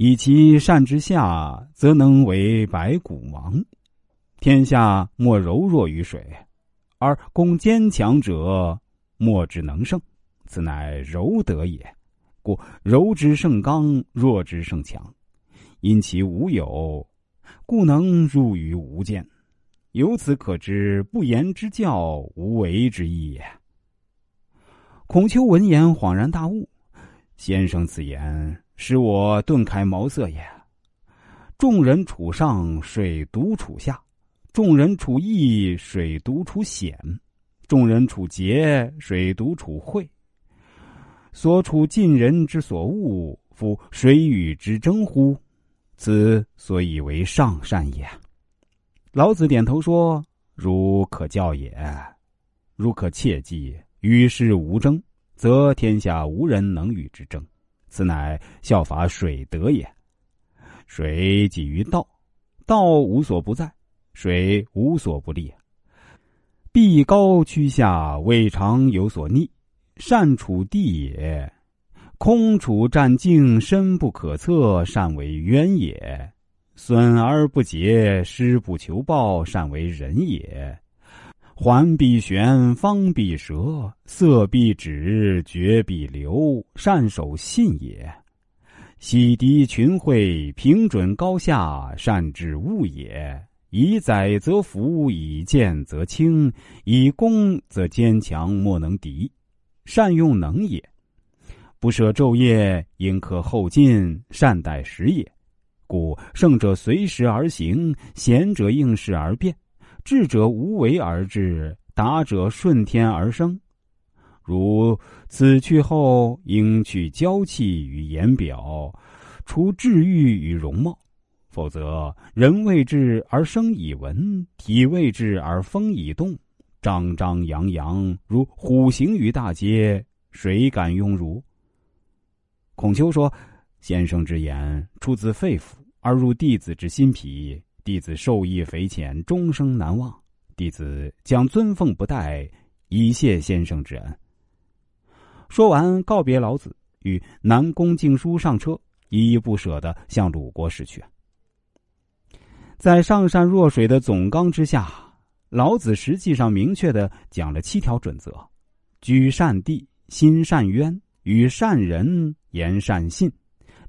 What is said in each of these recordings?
以其善之下，则能为百谷王。天下莫柔弱于水，而攻坚强者，莫之能胜。此乃柔德也。故柔之胜刚，弱之胜强。因其无有，故能入于无间。由此可知，不言之教，无为之意也。孔丘闻言恍然大悟：“先生此言，使我顿开茅塞也。众人处上，水独处下；众人处易，水独处险；众人处节，水独处晦。所处尽人之所恶，夫谁与之争乎？此所以为上善也。”老子点头说：“如可教也，如可切记。与世无争，则天下无人能与之争。此乃效法水德也。水几于道，道无所不在，水无所不利。壁高趋下，未尝有所逆。善处地也，空处战境，深不可测，善为渊也。”损而不竭，施不求报，善为人也。环必旋，方必折，色必止，绝必留，善守信也。洗涤群会，平准高下，善治物也。以载则服，以见则清，以攻则坚强，莫能敌。善用能也。不舍昼夜，应克后进，善待时也。故胜者随时而行，贤者应势而变，智者无为而治，达者顺天而生。如此去后，应去娇气与言表，除智欲与容貌。否则，人未至而生以文，体未至而风以动，张张扬扬如虎行于大街，谁敢拥如？孔丘说。先生之言出自肺腑，而入弟子之心脾。弟子受益匪浅，终生难忘。弟子将尊奉不怠，以谢先生之恩。说完，告别老子，与南宫敬书上车，依依不舍的向鲁国驶去。在上善若水的总纲之下，老子实际上明确的讲了七条准则：居善地，心善渊，与善人言善信。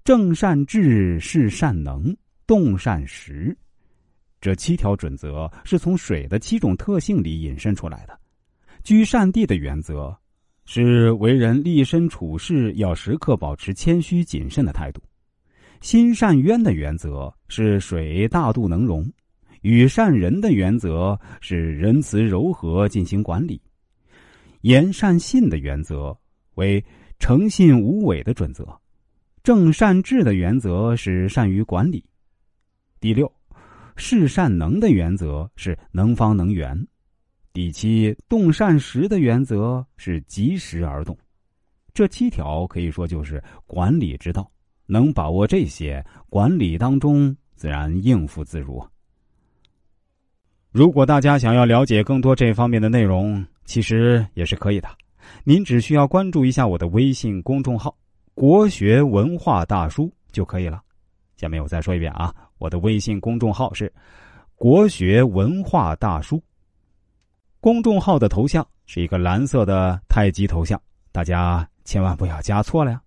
正善治，事善能，动善时。这七条准则是从水的七种特性里引申出来的。居善地的原则是为人立身处世要时刻保持谦虚谨慎的态度。心善渊的原则是水大度能容。与善人的原则是仁慈柔和进行管理。言善信的原则为诚信无伪的准则。正善治的原则是善于管理。第六，事善能的原则是能方能圆。第七，动善时的原则是及时而动。这七条可以说就是管理之道。能把握这些，管理当中自然应付自如。如果大家想要了解更多这方面的内容，其实也是可以的。您只需要关注一下我的微信公众号。国学文化大叔就可以了。下面我再说一遍啊，我的微信公众号是“国学文化大叔”。公众号的头像是一个蓝色的太极头像，大家千万不要加错了呀。